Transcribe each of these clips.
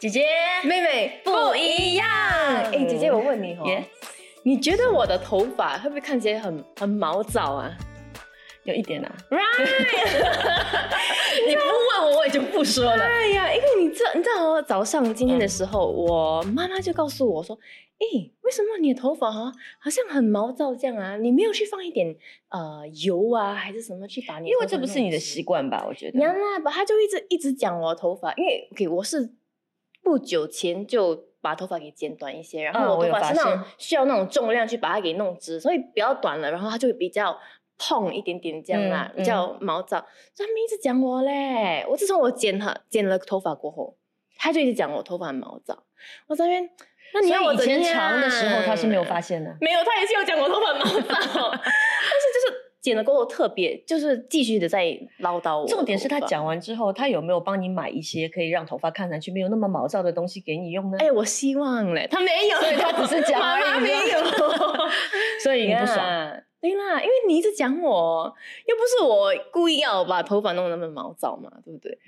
姐姐妹妹不一样。哎，姐姐，我问你哦 Yes 你觉得我的头发会不会看起来很很毛躁啊有一点啊，？Right，你不问我，我也就不说了。哎呀，因为你知道，你知道哦，早上今天的时候，我妈妈就告诉我说：“哎，为什么你的头发哈好像很毛躁这样啊？你没有去放一点呃油啊，还是什么去把你因为这不是你的习惯吧？我觉得。娘啊，把，他就一直一直讲我的头发，因为 OK，我是不久前就把头发给剪短一些，然嗯后我头发是那种需要那种重量去把它给弄直，所以比较短了，然后它就会比较碰一点点这样啦，嗯比较毛躁。所以他们一直讲我嘞，我自从我剪了剪了头发过后，他就一直讲我头发很毛躁。我这边，那你要我前长的时候他是没有发现的。没有，他也是有讲我头发毛躁，但是就是剪了过后特别就是继续的在唠叨我。重点是他。讲完之后，他有没有帮你买一些可以让头发看上去没有那么毛躁的东西给你用呢？哎、我希望嘞，他没有，所以他只是讲妈而已妈没有，所以你不爽。对啦，因为你一直讲我，又不是我故意要把头发弄得那么毛躁嘛，对不对？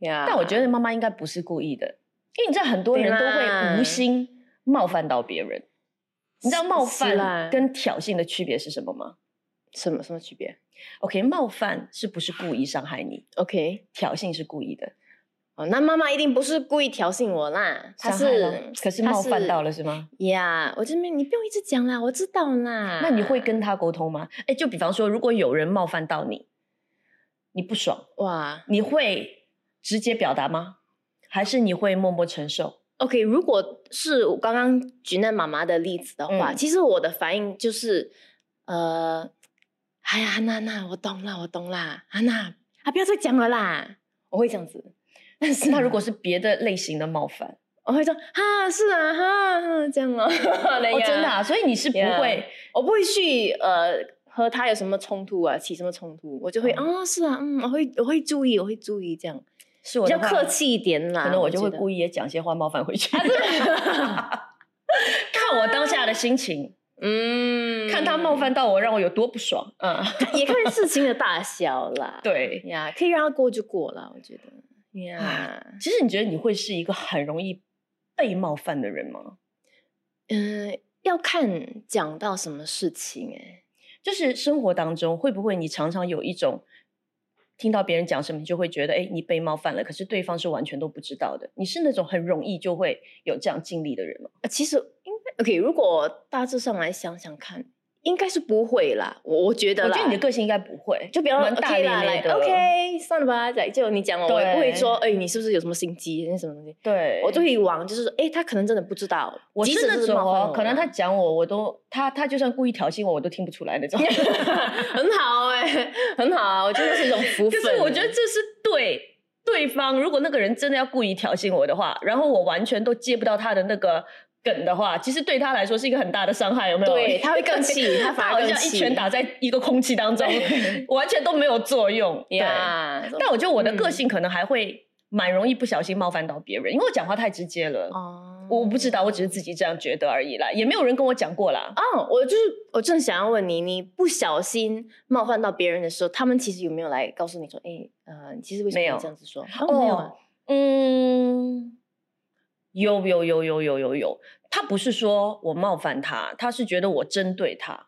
呀但我觉得妈妈应该不是故意的，因为你知道很多人都会无心冒犯到别人。你知道冒犯跟挑衅的区别是什么吗什么什么区别？OK，冒犯是不是故意伤害你？？OK，挑衅是故意的，哦，那妈妈一定不是故意挑衅我啦，她是可是冒犯到了了是吗？呀。我这边你不用一直讲啦，我知道啦。那你会跟他沟通吗？哎，就比方说，如果有人冒犯到你，你不爽，哇你会直接表达吗？还是你会默默承受？OK，如果是我刚刚举那妈妈的例子的话，嗯其实我的反应就是，呃，哎呀，安娜娜，我懂了，我懂啦，安娜啊，不要再讲了啦，我会这样子。但是那如果是别的类型的冒犯，我会说哈是啊哈哈这样哦，哦，真的、啊，所以你是不会我不会去呃和他有什么冲突啊，起什么冲突，我就会啊、哦是啊，嗯，我会我会注意，我会注意这样，是比较客，气一点啦。可能我就会。故意也讲些话冒犯回去，啊 看我当下的心情，嗯，看他冒犯到我，让我有多不爽。嗯，也看事情的大小啦。对。呀，可以让他过就过了，我觉得。呀，其实你觉得你会是一个很容易被冒犯的人吗？嗯，要看讲到什么事情哎。就是生活当中，会不会你常常有一种听到别人讲什么，你就会觉得，哎，你被冒犯了，可是对方是完全都不知道的。你是那种很容易就会有这样经历的人吗？呃其实 OK，如果大致上来想想看，应该是不会啦。我我觉得啦，我觉得你的个性应该不会，就比较蛮大 OK 啦咧咧的。OK，算了吧，来就你讲了，我也不会对说，哎，你是不是有什么心机，那什么东西。对，我就会往就是说，哎，他可能真的不知道，我是那种可能他啦讲我，我都他他就算故意挑衅我，我都听不出来那种。很好哎，很好啊，我觉得是一种福可分。是我觉得这是对对方，如果那个人真的要故意挑衅我的话，然后我完全都接不到他的那个梗的话，其实对他来说是一个很大的伤害，有没有？对他会更气，他反而好像一拳打在一个空气当中，完全都没有作用。对，呀。但我觉得我的个嗯性可能还会蛮容易不小心冒犯到别人，因为我讲话太直接了。哦我不知道，我只是自己这样觉得而已啦，也没有人跟我讲过啦。哦，我就是我正想要问你，你不小心冒犯到别人的时候，他们其实有没有来告诉你说，哎，呃，其实为什么没有要这样子说？哦，没有啊。嗯，有有有有有有有，他不是说我冒犯他，他是觉得我针对他。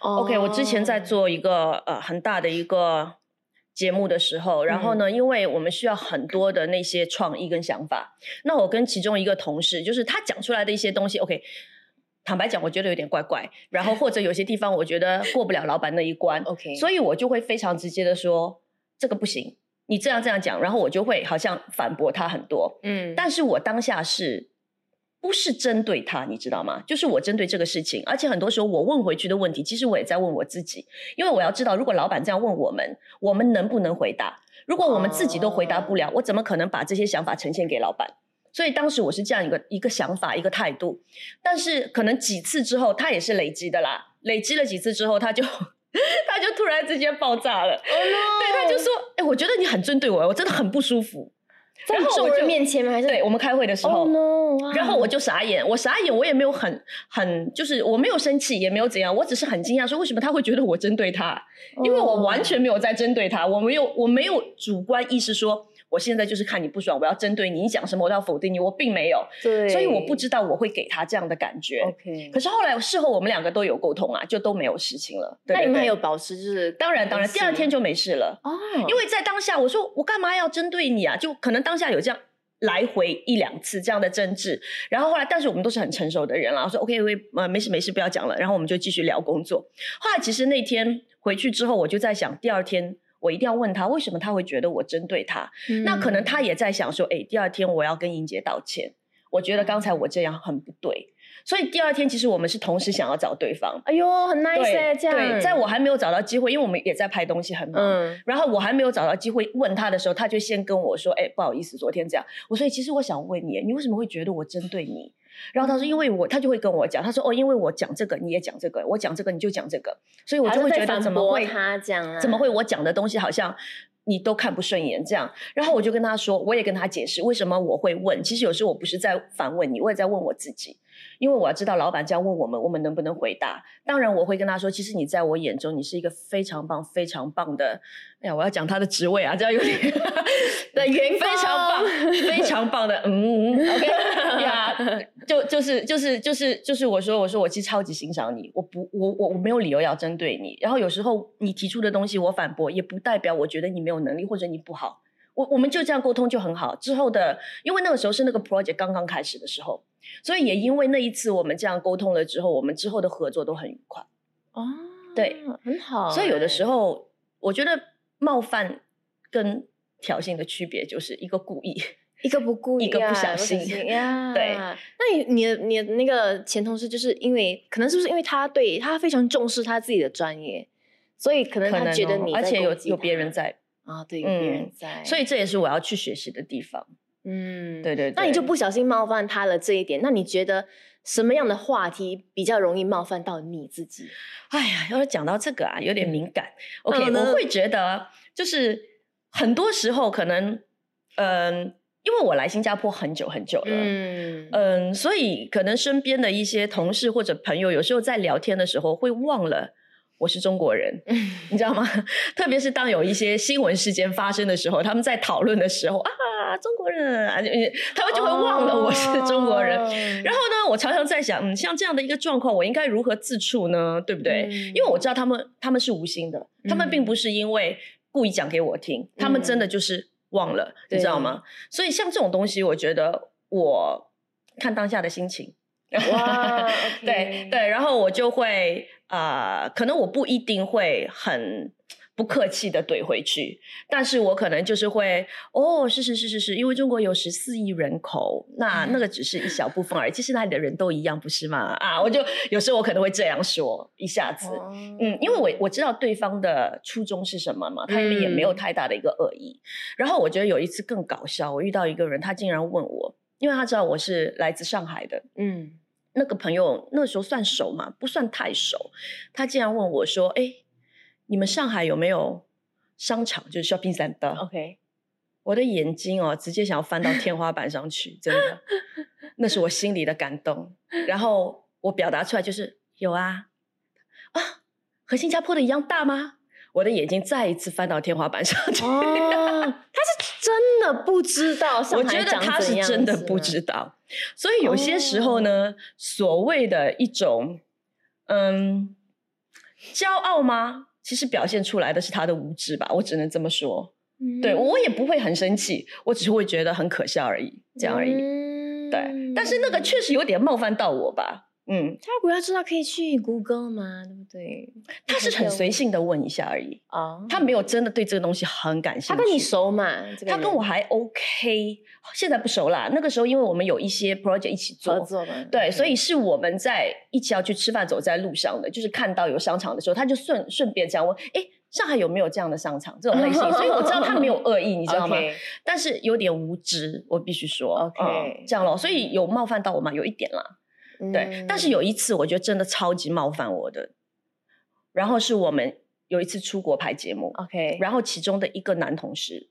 OK，我之前在哦做一个呃很大的一个节目的时候，然后嗯呢，因为我们需要很多的那些创意跟想法，那我跟其中一个同事，就是他讲出来的一些东西，OK。坦白讲，我觉得有点怪怪，然后或者有些地方我觉得过不了老板那一关 OK，所以我就会非常直接的说这个不行，你这样这样讲，然后我就会好像反驳他很多，嗯，但是我当下是不是针对他，你知道吗？就是我针对这个事情，而且很多时候我问回去的问题，其实我也在问我自己，因为我要知道，如果老板这样问我们，我们能不能回答？如果我们自己都回答不了，我怎么可能把这些想法呈现给老板？所以当时我是这样一个一个想法，一个态度。但是可能几次之后，他也是累积的啦，累积了几次之后，他就 他就突然之间爆炸了。对，他就说：“哎、我觉得你很针对我，我真的很不舒服。”在我就面前吗？还是对我们开会的时候然后我就傻眼，我傻眼，我也没有很很，就是我没有生气，也没有怎样，我只是很惊讶，说为什么他会觉得我针对他？因为我完全没有在针对他，我没有我没有主观意识说我现在就是看你不爽，我要针对你，你讲什么我都要否定你，我并没有，对，所以我不知道我会给他这样的感觉。OK。可是后来事后我们两个都有沟通啊，就都没有事情了。对那你们还有保持就是当然当然，第二天就没事了。哦，因为在当下，我说我干嘛要针对你啊？就可能当下有这样来回一两次这样的争执，然后后来，但是我们都是很成熟的人了，我说 OK OK，呃，没事没事，不要讲了，然后我们就继续聊工作。后来其实那天回去之后，我就在想，第二天我一定要问他，为什么他会觉得我针对他？嗯那可能他也在想说，哎，第二天我要跟莹姐道歉，我觉得刚才我这样很不对，所以第二天其实我们是同时想要找对方。哎呦，很 nice 这样。对，在我还没有找到机会，因为我们也在拍东西，很忙。嗯然后我还没有找到机会问他的时候，他就先跟我说：“哎、不好意思，昨天这样。”我说：“其实我想问你，你为什么会觉得我针对你？”然后他说：“因为我，他就会跟我讲，他说：‘哦，因为我讲这个你也讲这个，我讲这个你就讲这个，所以我就会觉得怎么会他讲啊？怎么会我讲的东西好像你都看不顺眼这样？然后我就跟他说，我也跟他解释为什么我会问。其实有时候我不是在反问你，我也在问我自己，因为我要知道老板这样问我们，我们能不能回答。当然我会跟他说，其实你在我眼中你是一个非常棒、非常棒的。哎呀，我要讲他的职位啊，这样有点的员工非常棒、非常棒的，嗯，OK 呀，就就是就是就是就是我说我说我其实超级欣赏你，我不我我我没有理由要针对你，然后有时候你提出的东西我反驳，也不代表我觉得你没有能力或者你不好，我我们就这样沟通就很好。之后的，因为那个时候是那个 project 刚刚开始的时候，所以也因为那一次我们这样沟通了之后，我们之后的合作都很愉快。哦，对，很好欸。所以有的时候我觉得冒犯跟挑衅的区别就是一个故意。一个不顾意，一个不小心呀。对那你你的你的那个前同事，就是因为可能是不是因为他对他非常重视他自己的专业，所以可能他觉得你哦而且有有别人在，啊，对，有别人嗯在，所以这也是我要去学习的地方。嗯，对对对，那你就不小心冒犯他了这一点，那你觉得什么样的话题比较容易冒犯到你自己？哎呀，要是讲到这个啊，有点敏感。嗯 OK，呢我会觉得就是很多时候可能，嗯、因为我来新加坡很久很久了，嗯嗯，所以可能身边的一些同事或者朋友，有时候在聊天的时候会忘了我是中国人，你知道吗？特别是当有一些新闻事件发生的时候，他们在讨论的时候啊，中国人啊，他们就会忘了我是中国人。哦然后呢，我常常在想，嗯，像这样的一个状况，我应该如何自处呢？对不对？嗯因为我知道他们他们是无心的，他们并不是因为故意讲给我听，他们真的就是忘了，你知道吗？所以像这种东西，我觉得我看当下的心情。哇 对对，然后我就会啊、呃可能我不一定会很不客气的怼回去，但是我可能就是会哦，是是是是是，因为中国有十四亿人口，那那个只是一小部分而已，其实那里的人都一样，不是吗？啊，我就有时候我可能会这样说一下子。嗯嗯，因为我我知道对方的初衷是什么嘛，他们也没有嗯太大的一个恶意。然后我觉得有一次更搞笑，我遇到一个人，他竟然问我，因为他知道我是来自上海的，嗯那个朋友那时候算熟嘛，不算太熟。他竟然问我说：“哎，你们上海有没有商场，就是 shopping center？” OK，我的眼睛哦，直接想要翻到天花板上去，真的，那是我心里的感动。然后我表达出来就是有啊，啊，和新加坡的一样大吗？我的眼睛再一次翻到天花板上去。哦，他是真的不知道上我觉得他是真的不知道，所以有些时候哦呢，所谓的一种嗯骄傲吗？其实表现出来的是他的无知吧，我只能这么说。对嗯我也不会很生气，我只是会觉得很可笑而已，这样而已。嗯对，但是那个确实有点冒犯到我吧。嗯，他如果要知道，可以去 Google 吗，对不对？他是很随性的问一下而已，啊，他没有真的对这个东西很感兴趣。他跟你熟嘛？这个他跟我还 OK，现在不熟啦。那个时候因为我们有一些 project 一起做，合作嘛？对所以是我们在一起要去吃饭，走在路上的，就是看到有商场的时候，他就顺顺便这样问：“哎，上海有没有这样的商场？这种类型？”所以我知道他没有恶意，你知道吗但是有点无知，我必须说 OK 嗯这样咯。所以有冒犯到我吗？有一点啦，对。嗯但是有一次，我觉得真的超级冒犯我的，然后是我们有一次出国拍节目，OK，然后其中的一个男同事，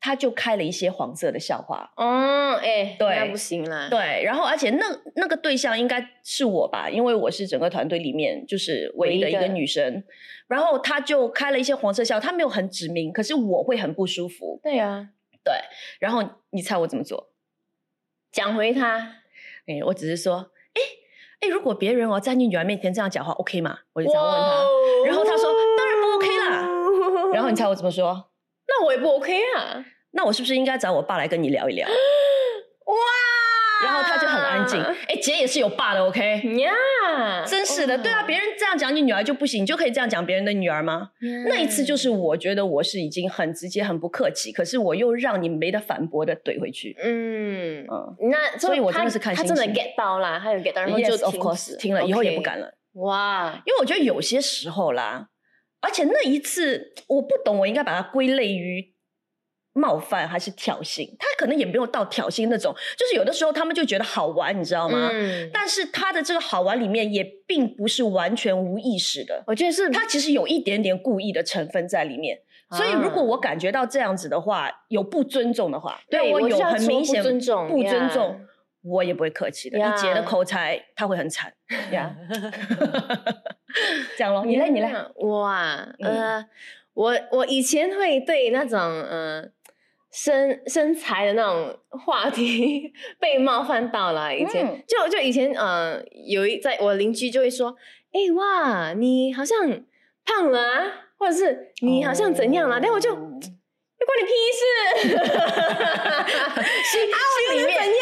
他就开了一些黄色的笑话，哦，哎，对那不行啦。对，然后而且那那个对象应该是我吧，因为我是整个团队里面就是唯一的一个女生。然后他就开了一些黄色笑，他没有很指明，可是我会很不舒服。对啊，对，然后你猜我怎么做？讲回他，哎，我只是说，哎哎，如果别人哦在你女儿面前这样讲话，OK 吗？我就这样问他，然后他说当然不 OK 啦。然后你猜我怎么说？那我也不 OK 啊。那我是不是应该找我爸来跟你聊一聊？哇！然后他就很安静。哎，姐也是有爸的，OK？呀，真是的，对啊，别人这样讲你女儿就不行，你就可以这样讲别人的女儿吗？那一次就是我觉得我是已经很直接、很不客气，可是我又让你没得反驳的怼回去。嗯嗯，那所以我真的是看他真的 get 到了，他有 get 到，然后就 of course 听了以后也不敢了。哇，因为我觉得有些时候啦，而且那一次我不懂，我应该把它归类于。冒犯还是挑衅？他可能也没有到挑衅那种，就是有的时候他们就觉得好玩，你知道吗？嗯。但是他的这个好玩里面也并不是完全无意识的，我觉得是他其实有一点点故意的成分在里面。所以如果我感觉到这样子的话，有不尊重的话，对我有很明显不尊重，不尊重，我也不会客气的。一节的口才他会很惨呀。这样咯，你来，你来。哇，呃，我我以前会对那种嗯。身身材的那种 话题被冒犯到了，以前就就以前呃，有一在我邻居就会说，哎哇，你好像胖了啊，或者是你好像怎样了，但我就。关你屁事，心心里面怎样，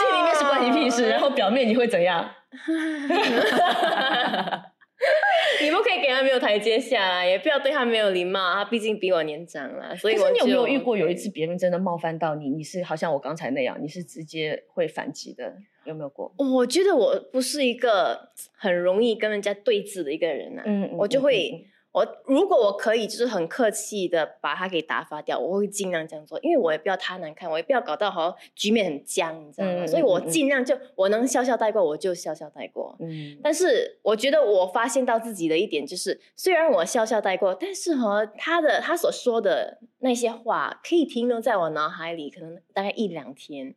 心里面是关你屁事，然后表面你会怎样？你不可以给他没有台阶下啦，也不要对他没有礼貌。他毕竟比我年长啦，所以。可是你有没有遇过有一次别人真的冒犯到你？你是好像我刚才那样，你是直接会反击的？有没有过？我觉得我不是一个很容易跟人家对峙的一个人呐。嗯，我就会。我如果我可以，就是很客气的把他给打发掉，我会尽量这样做，因为我也不要他难看，我也不要搞到好像局面很僵，你知道吗？所以我尽量就我能笑笑带过，我就笑笑带过。嗯，但是我觉得我发现到自己的一点就是，虽然我笑笑带过，但是和他的他所说的那些话，可以停留在我脑海里，可能大概一两天。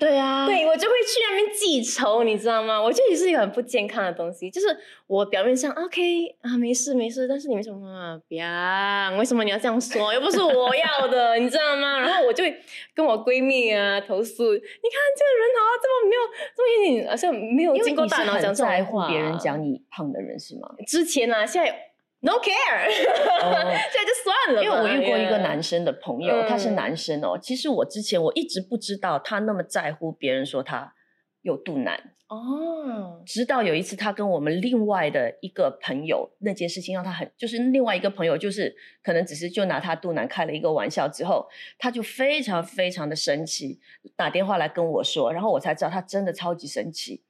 对啊，对我就会去那边记仇，你知道吗？我觉得也是一个很不健康的东西。就是我表面上 OK 啊，没事没事，但是你为什么不要？为什么你要这样说？又不是我要的，你知道吗？然后我就会跟我闺蜜啊投诉，你看这个人好像这么没有，这么一点好像没有经过大脑讲在乎别人讲你胖的人是吗？之前啊，现在。No care，现在就算了。因为我遇过一个男生的朋友，他是男生哦。其实我之前我一直不知道他那么在乎别人说他有肚腩哦。直到有一次他跟我们另外的一个朋友那件事情让他很，就是另外一个朋友就是可能只是就拿他肚腩开了一个玩笑之后，他就非常非常的生气，打电话来跟我说，然后我才知道他真的超级生气。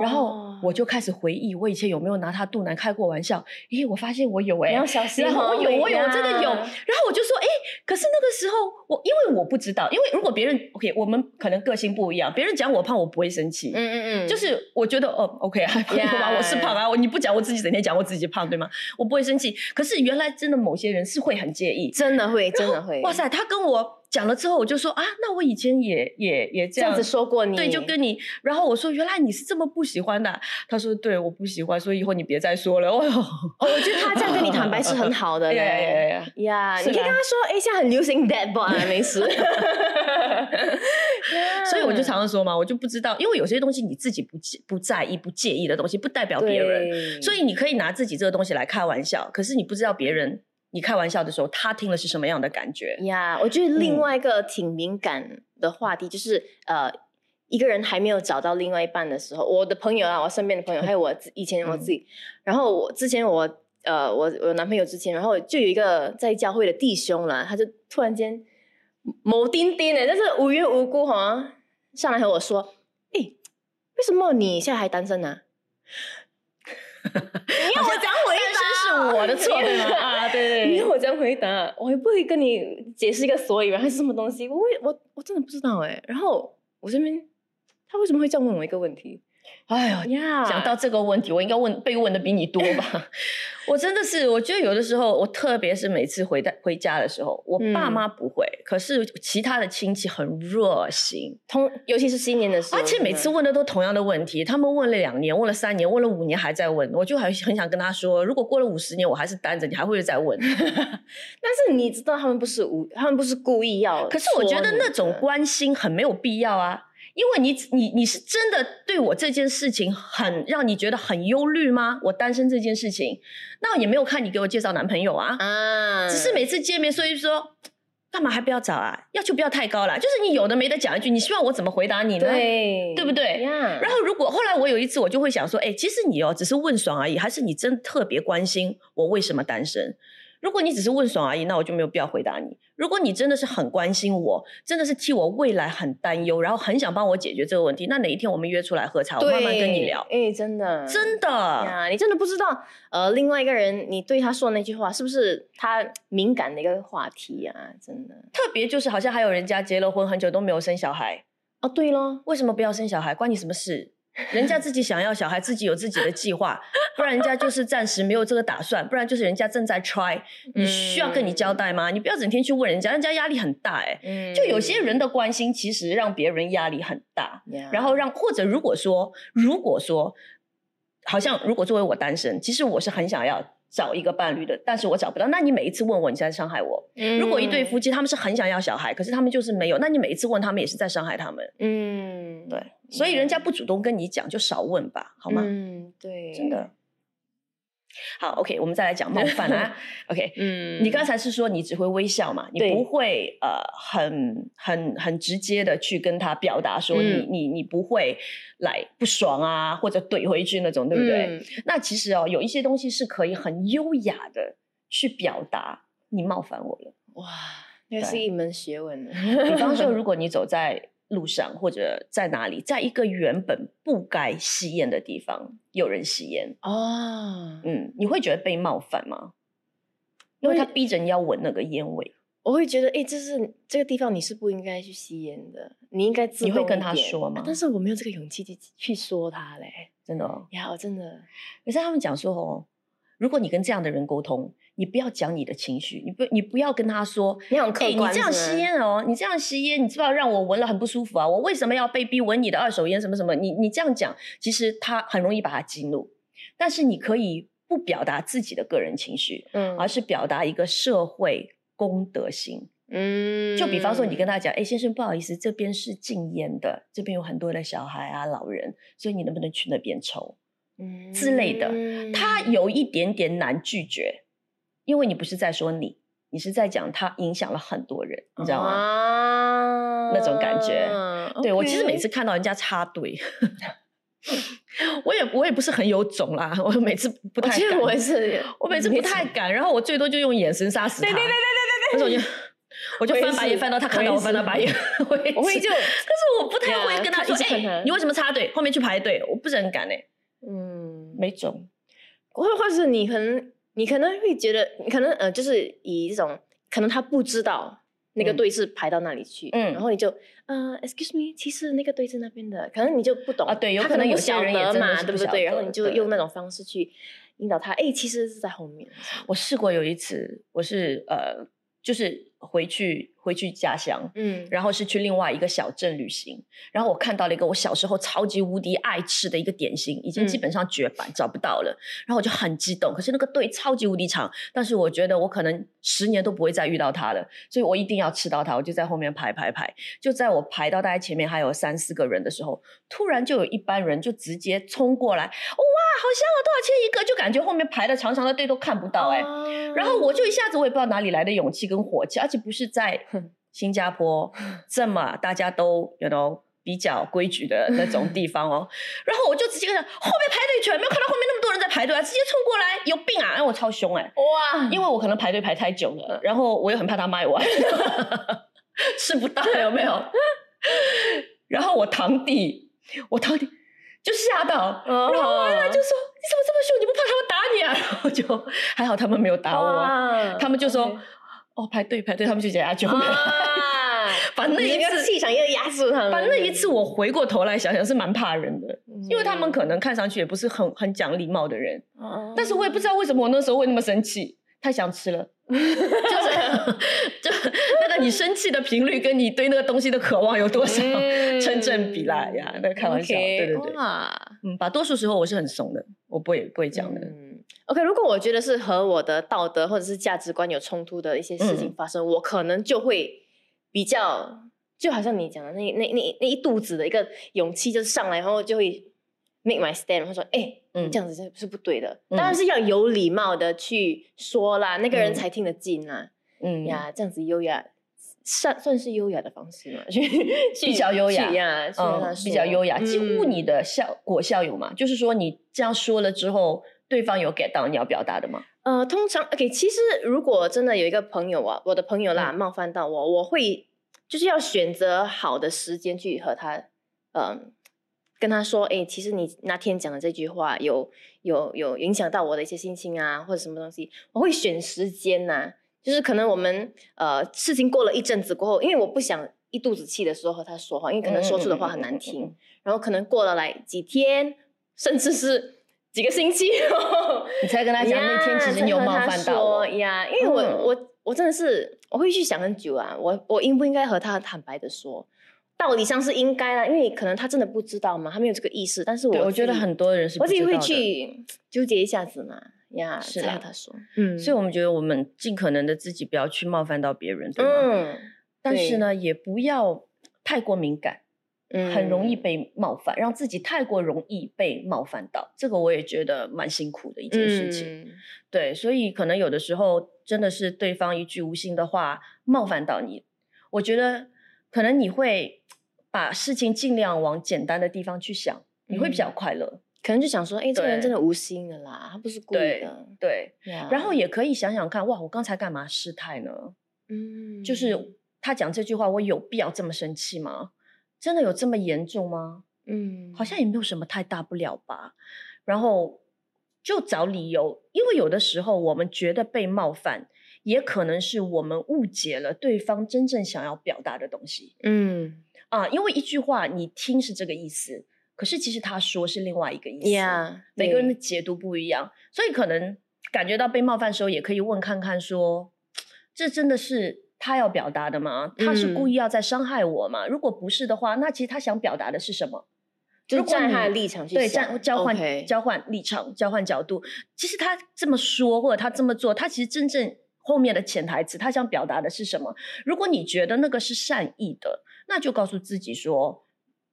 然后我就开始回忆，我以前有没有拿他肚腩开过玩笑？咦，我发现我有哎，你要小心哦！我有，我有，我真的有。然后我就说，哎，可是那个时候我因为我不知道，因为如果别人 OK，我们可能个性不一样，别人讲我胖，我不会生气。嗯嗯嗯，就是我觉得哦，OK，还可以吧，我是胖啊，我你不讲，我自己整天讲我自己胖，对吗？我不会生气。可是原来真的某些人是会很介意，真的会，真的会。哇塞，他跟我。讲了之后，我就说啊，那我以前也也也这样子说过你，对，就跟你。然后我说，原来你是这么不喜欢的。他说，对，我不喜欢，所以以后你别再说了。哦哟，我觉得他这样跟你坦白是很好的嘞。呀，你可以跟他说，哎，现在很流行 dead boy，没事。所以我就常常说嘛，我就不知道，因为有些东西你自己不不在意、不介意的东西，不代表别人。所以你可以拿自己这个东西来开玩笑，可是你不知道别人。你开玩笑的时候，他听了是什么样的感觉呀？我觉得另外一个挺敏感的话题就是，呃，一个人还没有找到另外一半的时候，我的朋友啊，我身边的朋友，还有我以前我自己，然后我之前我呃，我我男朋友之前，然后就有一个在教会的弟兄啦，他就突然间某丁丁的，但是无缘无故哈上来和我说，哎，为什么你现在还单身呢？你要我讲回答是我的错对吗？啊，对对，你要我讲回答，我也不会跟你解释一个所以然还是什么东西，我我我真的不知道哎。然后我这边他为什么会这样问我一个问题？哎呦，呀，讲到这个问题，我应该问被问的比你多吧？我真的是，我觉得有的时候，我特别是每次回到回家的时候，我爸嗯妈不会，可是其他的亲戚很热心，通，尤其是新年的时候，而且每次问的都同样的问题，他们问了两年，问了三年，问了五年还在问，我就很很想跟他说，如果过了五十年我还是单着，你还会再问？但是你知道他们不是无，他们不是故意要，可是我觉得那种，关心很没有必要啊，因为你你你是真的对我这件事情很让你觉得很忧虑吗？我单身这件事情，那我也没有看你给我介绍男朋友啊，啊，只是每次见面，所以说干嘛还不要找啊？要求不要太高了，就是你有的没的讲一句，你希望我怎么回答你呢？对对不对呀，然后，如果后来我有一次，我就会想说，哎，其实你哦，只是问爽而已，还是你真特别关心我为什么单身？如果你只是问爽而已，那我就没有必要回答你。如果你真的是很关心我，真的是替我未来很担忧，然后很想帮我解决这个问题，那哪一天我们约出来喝茶，我慢慢跟你聊。哎，真的，真的，呀，你真的不知道，呃，另外一个人你对他说的那句话是不是他敏感的一个话题啊？真的。特别就是好像还有人家结了婚很久都没有生小孩，哦，对咯，为什么不要生小孩？关你什么事？人家自己想要小孩，自己有自己的计划，不然人家就是暂时没有这个打算，不然就是人家正在 try，你需要跟你交代吗？你不要整天去问人家，人家压力很大哎、嗯。就有些人的关心，其实让别人压力很大，呀然后让或者如果说，如果说，好像如果作为我单身，其实我是很想要找一个伴侣的，但是我找不到。那你每一次问我，你在伤害我。如果一对夫妻他们是很想要小孩，可是他们就是没有，那你每一次问他们也是在伤害他们。嗯，对，所以人家不主动跟你讲，就少问吧，好吗？嗯，对，真的。好，OK，我们再来讲冒犯啊。OK，嗯，你刚才是说你只会微笑嘛？你不会呃很很很直接的去跟他表达说你、嗯你你不会来不爽啊，或者怼回去那种，对不对？嗯那其实哦，有一些东西是可以很优雅的去表达你冒犯我了。哇，那是一门学问。比方说，如果你走在路上或者在哪里，在一个原本不该吸烟的地方，有人吸烟，哦，嗯，你会觉得被冒犯吗？因为他逼着你要闻那个烟味，我会觉得，哎，这是这个地方你是不应该去吸烟的，你应该自动你会跟他说吗啊但是我没有这个勇气去去说他嘞。真的、哦。呀，我真的，可是他们讲说哦，如果你跟这样的人沟通，你不要讲你的情绪，你不你不要跟他说，你很客哎、观，你这样吸，烟哦，你这样吸烟，你知道让我闻了很不舒服啊！我为什么要被逼闻你的二手烟？什么什么？你你这样讲，其实他很容易把他激怒。但是你可以不表达自己的个人情绪，嗯而是表达一个社会公德心。嗯，就比方说，你跟他讲，哎、先生，不好意思，这边是禁烟的，这边有很多的小孩啊、老人，所以你能不能去那边抽？之类的他嗯有一点点难拒绝，因为你不是在说你，你是在讲他影响了很多人，你知道吗？啊那种感觉对我其实每次看到人家插队，我也我也不是很有种啦，我每次不太敢，我也是，我每次不太敢，然后我最多就用眼神杀死他。对对对对那种就 我就我就翻白眼翻到他看到我翻到白眼，我会就是可是我不太呀会跟他说，哎、你为什么插队？后面去排队，我不是很敢哎、嗯，没种。或或者是你可能你可能会觉得，你可能呃，就是以这种可能他不知道那个嗯。队是排到那里去，嗯。然后你就呃，excuse me，其实那个队是那边的，可能你就不懂啊对有他可能有些人嘛，对不对？然后你就用那种方式去引导他，哎，其实是在后面，我试过有一次，我是呃，就是回去回去家乡，嗯，然后是去另外一个小镇旅行，然后我看到了一个我小时候超级无敌爱吃的一个点心，已经基嗯。本上绝版、找不到了，然后我就很激动，可是那个队超级无敌长，但是我觉得我可能十年都不会再遇到它了，所以我一定要吃到它，我就在后面排排排，就在我排到大概前面还有三四个人的时候，突然就有一班人就直接冲过来，哇，好香啊，多少钱一个？就感觉后面排的长长的队都看不到哎、啊然后我就一下子我也不知道哪里来的勇气跟火气，而且不是在新加坡 这么大家都有 know 比较规矩的那种地方哦。然后我就直接跟他后面排队去，没有看到后面那么多人在排队啊，直接冲过来，有病啊！哎我超凶哎、哇，因为我可能排队排太久了，然后我又很怕他卖完，吃不到有没有？然后我堂弟，我堂弟就吓到，然后就说：“你怎么这么凶？你不怕他们打你啊？”然后就还好他们没有打我，哇他们就说 OK：“ 哦，排队排队。”他们就讲啊，就没有。啊把那一次气场又压住他们。把那一次我回过头来想想是蛮怕人的，嗯，因为他们可能看上去也不是很很讲礼貌的人，哦，但是我也不知道为什么我那时候会那么生气，太想吃了。就是就那个你生气的频率跟你对那个东西的渴望有多少嗯 成正比啦呀？那个开玩笑对对对，哇嗯，把多数时候我是很怂的，我不会不会讲的，嗯 OK，如果我觉得是和我的道德或者是价值观有冲突的一些事情嗯。发生，我可能就会比较，就好像你讲的那那那那一肚子的一个勇气，就是上来，然后就会 make my stand，会说，哎、嗯。这样子是是不对的。嗯当然是要有礼貌的去说啦，那个人嗯。才听得进啦。嗯。呀，这样子优雅，算算是优雅的方式嘛，比较优雅嗯，比较优雅，几乎嗯。你的效果效有嘛？就是说你这样说了之后，对方有 get 到你要表达的吗？呃，通常 OK，其实如果真的有一个朋友啊，我的朋友啦、嗯冒犯到我，我会就是要选择好的时间去和他，嗯、跟他说，哎，其实你那天讲的这句话有有有影响到我的一些心情啊，或者什么东西，我会选时间呐、就是可能我们呃事情过了一阵子过后，因为我不想一肚子气的时候和他说话，因为可能说出的话很难听，嗯嗯嗯嗯嗯然后可能过了来几天，甚至是几个星期后。你才跟他讲那天其实你有冒犯到我，呀，因为我、嗯我我真的是我会去想很久啊，我我应不应该和他坦白的说？道理上是应该啦，因为可能他真的不知道嘛，他没有这个意识。但是我，我觉得很多人是我自己会去纠结一下子嘛，呀，是啦才和他说。嗯，所以我们觉得我们尽可能的自己不要去冒犯到别人，对吗？嗯，但是呢，也不要太过敏感，嗯很容易被冒犯，让自己太过容易被冒犯到，这个我也觉得蛮辛苦的一件事情。嗯对，所以可能有的时候真的是对方一句无心的话冒犯到你，我觉得可能你会把事情尽量往简单的地方去想，你会比较嗯快乐。可能就想说，哎，这个人真的无心的啦，他不是故意的。对，呀然后也可以想想看，哇，我刚才干嘛失态呢？嗯，就是他讲这句话，我有必要这么生气吗？真的有这么严重吗？嗯，好像也没有什么太大不了吧。然后就找理由，因为有的时候我们觉得被冒犯，也可能是我们误解了对方真正想要表达的东西嗯啊。因为一句话你听是这个意思，可是其实他说是另外一个意思。呀，每个人的解读不一样，所以可能感觉到被冒犯的时候，也可以问看看说，这真的是他要表达的吗？他是故嗯意要在伤害我吗？如果不是的话，那其实他想表达的是什么？就如果站他的立场去对，想站交换交换立场、交换角度。其实他这么说，或者他这么做，他其实真正后面的潜台词，他想表达的是什么？如果你觉得那个是善意的，那就告诉自己说，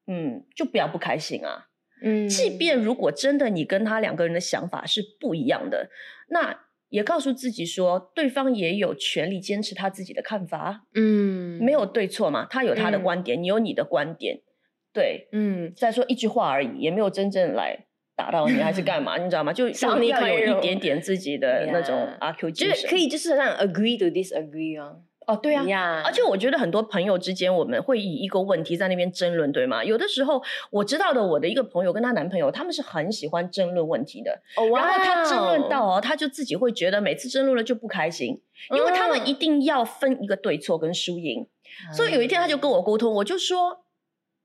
嗯，就不要不开心啊。嗯，即便如果真的你跟他两个人的想法是不一样的，那也告诉自己说，对方也有权利坚持他自己的看法啊，嗯没有对错嘛，他有他的嗯观点，你有你的观点，对。嗯再说一句话而已，也没有真正来打到你，还是干嘛？你知道吗？就就少你一要有一点点自己的那种阿 Q 精神，就是可以，就是让 agree to disagree 哦。哦，对啊。呀，而且我觉得很多朋友之间，我们会以一个问题在那边争论，对吗？有的时候我知道的，我的一个朋友跟她男朋友，他们是很喜欢争论问题的。哦，然后他争论到哦，他就自己会觉得每次争论了就不开心，因为他们一定要分一个对错跟输赢。所以有一天他就跟我沟通，我就说，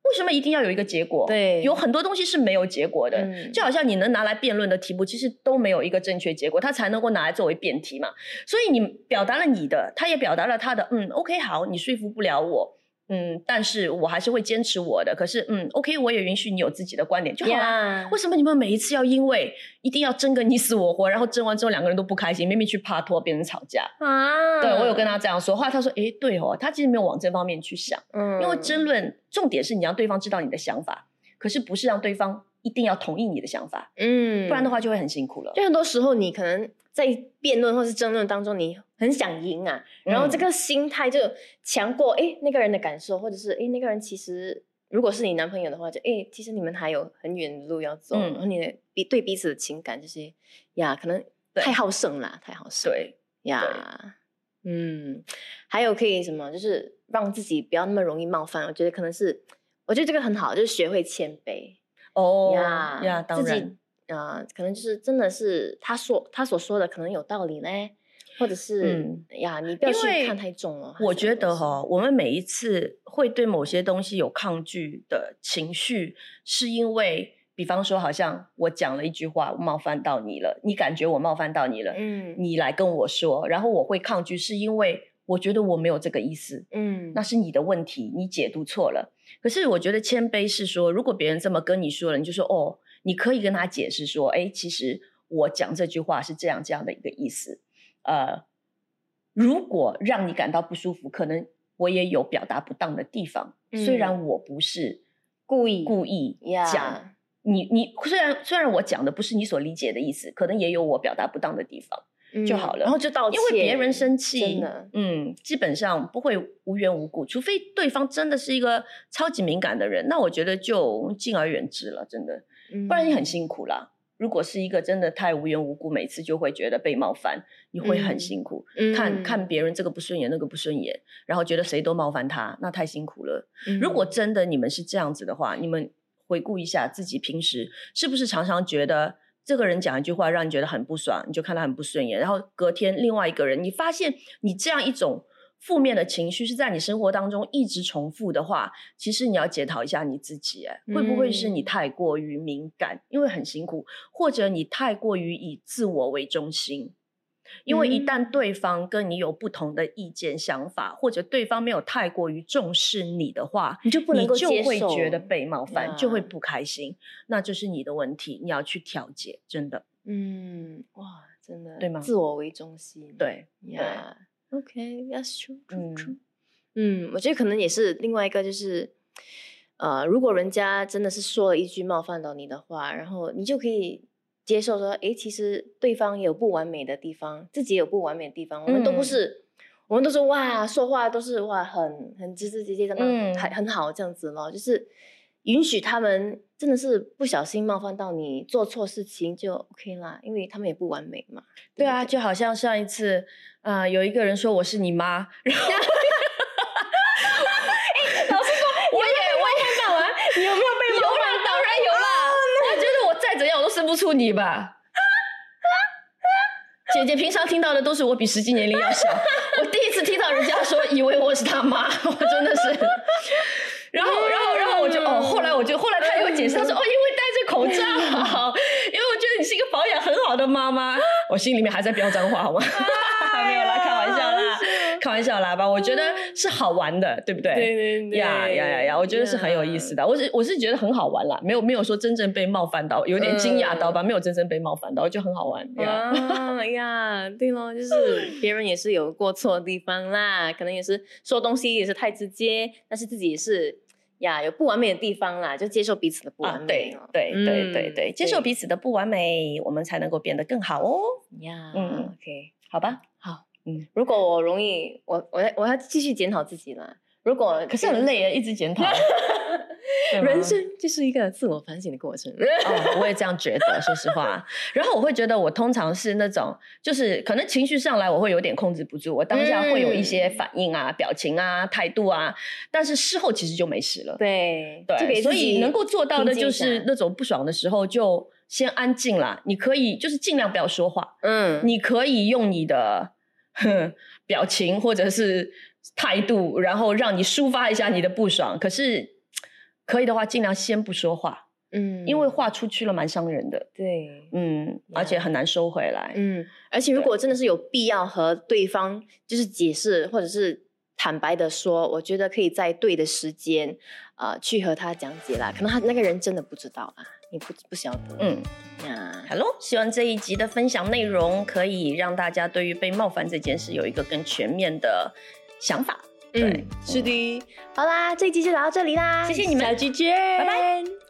为什么一定要有一个结果？对有很多东西是没有结果的，嗯就好像你能拿来辩论的题目，其实都没有一个正确结果，它才能够拿来作为辩题嘛。所以你表达了你的，他也表达了他的，嗯，OK，好，你说服不了我。嗯，但是我还是会坚持我的。可是，嗯，OK，我也允许你有自己的观点就好了。呀为什么你们每一次要因为一定要争个你死我活，然后争完之后两个人都不开心，明明去帕托变成吵架？啊，对我有跟他这样说，后来他说：“哎，对哦，他其实没有往这方面去想，嗯，因为争论重点是你让对方知道你的想法，可是不是让对方一定要同意你的想法，嗯，不然的话就会很辛苦了。就很多时候你可能在辩论或是争论当中，你很想赢啊，然后这嗯个心态就强过诶那个人的感受，或者是诶那个人其实如果是你男朋友的话，就诶其实你们还有很远的路要走，嗯然后你的彼对彼此的情感这些呀，可能太好胜啦，太好胜对，呀。嗯，还有可以什么，就是让自己不要那么容易冒犯。我觉得可能是，我觉得这个很好，就是学会谦卑。哦呀呀，当然自己，呃，可能就是真的是他说他所说的可能有道理嘞，或者是嗯呀，你不要去看太重了。我觉得哈，哈，我们每一次会对某些东西有抗拒的情绪，是因为，比方说，好像我讲了一句话冒犯到你了，你感觉我冒犯到你了，嗯你来跟我说，然后我会抗拒，是因为我觉得我没有这个意思，嗯，那是你的问题，你解读错了。可是我觉得谦卑是说，如果别人这么跟你说了，你就说哦，你可以跟他解释说，哎，其实我讲这句话是这样这样的一个意思。呃，如果让你感到不舒服，可能我也有表达不当的地方，虽然我不是故意故意呀讲。你你虽然虽然我讲的不是你所理解的意思，可能也有我表达不当的地方。就好了嗯然后就道歉，因为别人生气嗯，基本上不会无缘无故，除非对方真的是一个超级敏感的人，那我觉得就敬而远之了，真的，不然你很辛苦啦。如果是一个真的太无缘无故，每次就会觉得被冒犯，你会很嗯辛苦。嗯看看别人这个不顺眼，那个不顺眼，然后觉得谁都冒犯他，那太辛苦了。嗯如果真的你们是这样子的话，你们回顾一下自己平时是不是常常觉得这个人讲一句话让你觉得很不爽，你就看他很不顺眼，然后隔天另外一个人，你发现你这样一种负面的情绪是在你生活当中一直重复的话，其实你要检讨一下你自己，哎，会不会是你嗯。太过于敏感，因为很辛苦，或者你太过于以自我为中心？因为一嗯。旦对方跟你有不同的意见、想法，或者对方没有太过于重视你的话，你就不能够接受会觉得被冒犯，就会不开心，那就是你的问题，你要去调节，真的。嗯，哇，真的对吗？自我为中心，对。呀，OK，that's true，嗯我觉得可能也是另外一个，就是呃，如果人家真的是说了一句冒犯到你的话，然后你就可以接受说，诶，其实对方有不完美的地方，自己有不完美的地方，我们都不嗯。是，我们都是哇，说话都是哇，很很直直接接的，嗯。很很好这样子咯，就是允许他们真的是不小心冒犯到你，做错事情就 OK 啦，因为他们也不完美嘛。对啊，就好像上一次，啊，有一个人说我是你妈，然后 老师说，我也我也看完，你有没有被有啦，当然有啦，我觉得我再怎样我都生不出你吧。姐姐平常听到的都是我比实际年龄要小，我第一次听到人家说以为我是他妈，我真的是。然后，然后我就哦，后来我就后来他又解释，他说哦，因为戴着口罩，因为我觉得你是一个保养很好的妈妈。我心里面还在飙脏话，好吗？没有啦，开玩笑啦，开玩笑啦吧。我觉得是好玩的，对不对？对对对呀呀呀呀！我觉得是很有意思的。我是我是觉得很好玩啦，没有没有说真正被冒犯到，有点惊讶到吧？没有真正被冒犯到，就很好玩呀。啊呀，对咯，就是别人也是有过错的地方啦，可能也是说东西也是太直接，但是自己也是呀有不完美的地方啦，就接受彼此的不完啊，美对哦。对对对嗯对，接受彼此的不完美，我们才能够变得更好哦。呀，嗯，OK，好吧，好，嗯，如果我容易，我我要我要继续检讨自己啦。如果可是很累啊，一直检讨。人生就是一个自我反省的过程。哦，我也这样觉得，说实话。然后我会觉得，我通常是那种，就是可能情绪上来，我会有点控制不住，我当下会有一些嗯反应啊、表情啊、态度啊，但是事后其实就没事了。对就对，所以能够做到的就是那种不爽的时候就先安静啦。你可以就是尽量不要说话，嗯，你可以用你的表情或者是态度，然后让你抒发一下你的不爽。可是可以的话，尽量先不说话，嗯，因为话出去了蛮伤人的。对，嗯，而且很难收回来。嗯，而且如果真的是有必要和对方就是解释或者是坦白的说，我觉得可以在对的时间，呃，去和他讲解啦。可能他那个人真的不知道啦，你不不晓得。嗯，呀，好喽，希望这一集的分享内容可以让大家对于被冒犯这件事有一个更全面的想法。对嗯，是的。好啦，这一集就聊到这里啦，谢谢你们下期见，拜拜。